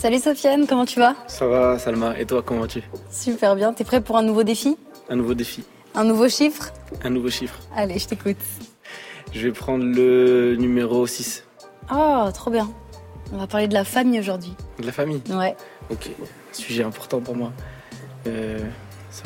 Salut Sofiane, comment tu vas? Ça va Salma, et toi comment vas-tu? Super bien, t'es prêt pour un nouveau défi? Un nouveau défi. Un nouveau chiffre? Un nouveau chiffre. Allez, je t'écoute. Je vais prendre le numéro 6. Oh, trop bien. On va parler de la famille aujourd'hui. De la famille? Ouais. Ok, sujet important pour moi. Euh, ça,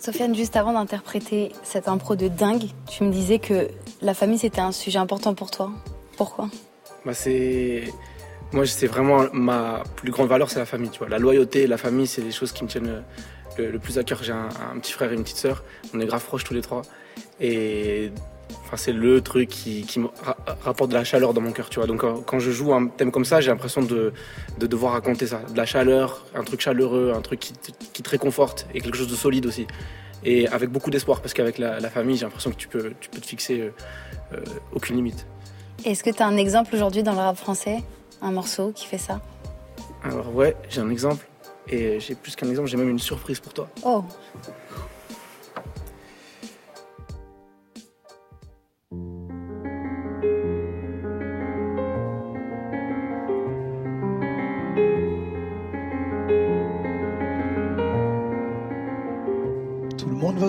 Sofiane, juste avant d'interpréter cette impro de dingue, tu me disais que la famille c'était un sujet important pour toi. Pourquoi? Bah c'est moi c'est vraiment ma plus grande valeur c'est la famille tu vois. La loyauté la famille c'est les choses qui me tiennent le, plus à cœur. J'ai un, petit frère et une petite sœur. On est grave proches tous les trois. Et enfin c'est le truc qui, me rapporte de la chaleur dans mon cœur tu vois. Donc quand, je joue un thème comme ça j'ai l'impression de, devoir raconter ça. De la chaleur un truc chaleureux un truc qui, qui te réconforte et quelque chose de solide aussi. Et avec beaucoup d'espoir parce qu'avec la, famille, j'ai l'impression que tu peux, tu peux te fixer euh, euh, aucune limite. Est-ce que tu as un exemple aujourd'hui dans le rap français, un morceau qui fait ça? Alors ouais, j'ai un exemple. Et j'ai plus qu'un exemple, j'ai même une surprise pour toi. Oh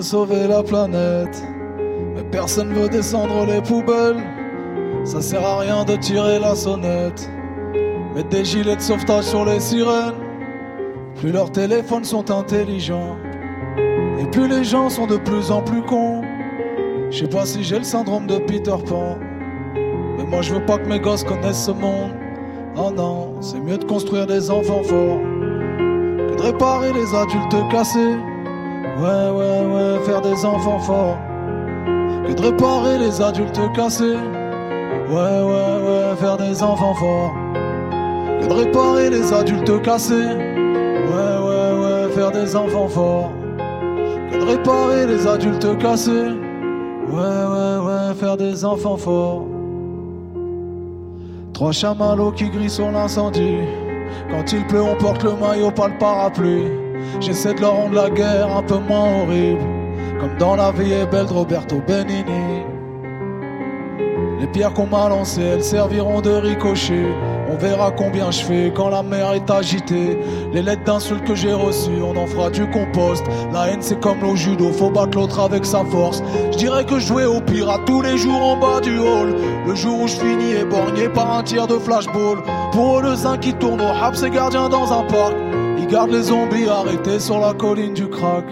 sauver la planète. Mais personne veut descendre les poubelles. Ça sert à rien de tirer la sonnette. Mettre des gilets de sauvetage sur les sirènes. Plus leurs téléphones sont intelligents. Et plus les gens sont de plus en plus cons. Je sais pas si j'ai le syndrome de Peter Pan. Mais moi je veux pas que mes gosses connaissent ce monde. Oh non, c'est mieux de construire des enfants forts que de réparer les adultes cassés. Ouais, ouais, ouais, faire des enfants forts. Que de réparer les adultes cassés. Ouais, ouais, ouais, faire des enfants forts. Que de réparer les adultes cassés. Ouais, ouais, ouais, faire des enfants forts. Que de réparer les adultes cassés. Ouais, ouais, ouais, faire des enfants forts. Trois chamallows qui grillent sur l'incendie. Quand il pleut, on porte le maillot, pas le parapluie. J'essaie de leur rendre la guerre un peu moins horrible, comme dans La vie est belle de Roberto Benini. Les pierres qu'on m'a lancées, elles serviront de ricochet. On verra combien je fais quand la mer est agitée. Les lettres d'insultes que j'ai reçues, on en fera du compost. La haine c'est comme le judo, faut battre l'autre avec sa force. Je dirais que jouais au pirate tous les jours en bas du hall. Le jour où je finis éborgné par un tir de flashball. Pour eux le zin qui tourne au rap, c'est gardien dans un parc. Garde les zombies arrêtés sur la colline du crack.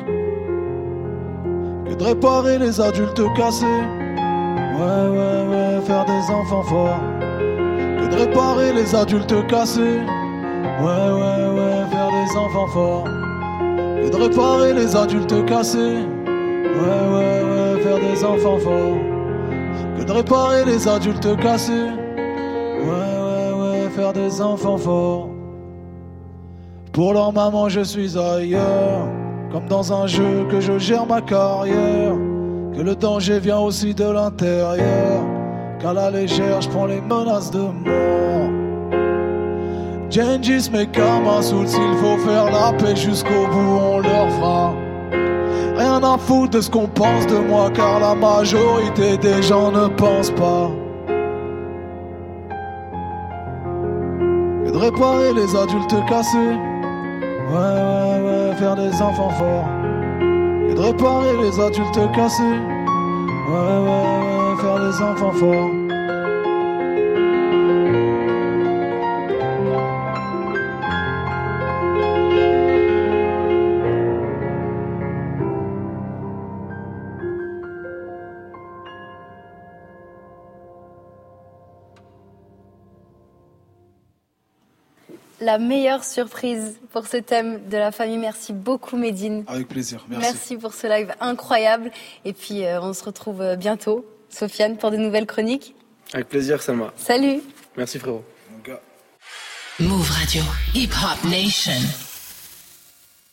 Que de réparer les adultes cassés. Ouais, ouais, ouais, faire des enfants forts. Que de réparer les adultes cassés. Ouais, ouais, ouais, faire des enfants forts. Que de réparer les adultes cassés. Ouais, ouais, ouais, faire des enfants forts. Que de réparer les adultes cassés. Ouais, ouais, ouais, faire des enfants forts. Pour leur maman, je suis ailleurs, comme dans un jeu que je gère ma carrière. Que le danger vient aussi de l'intérieur, qu'à la légère, je prends les menaces de mort. Gengis, mes Kama s'il faut faire la paix jusqu'au bout, on leur fera. Rien à foutre de ce qu'on pense de moi, car la majorité des gens ne pensent pas. Et de réparer les adultes cassés. Ouais, ouais, ouais, faire des enfants forts. Et de réparer les adultes cassés. Ouais, ouais, ouais, faire des enfants forts. La meilleure surprise pour ce thème de la famille. Merci beaucoup, Médine. Avec plaisir. Merci. Merci pour ce live incroyable. Et puis, euh, on se retrouve euh, bientôt, Sofiane, pour de nouvelles chroniques. Avec plaisir, Salma. Salut. Merci, frérot. Move Radio, Hip Hop Nation.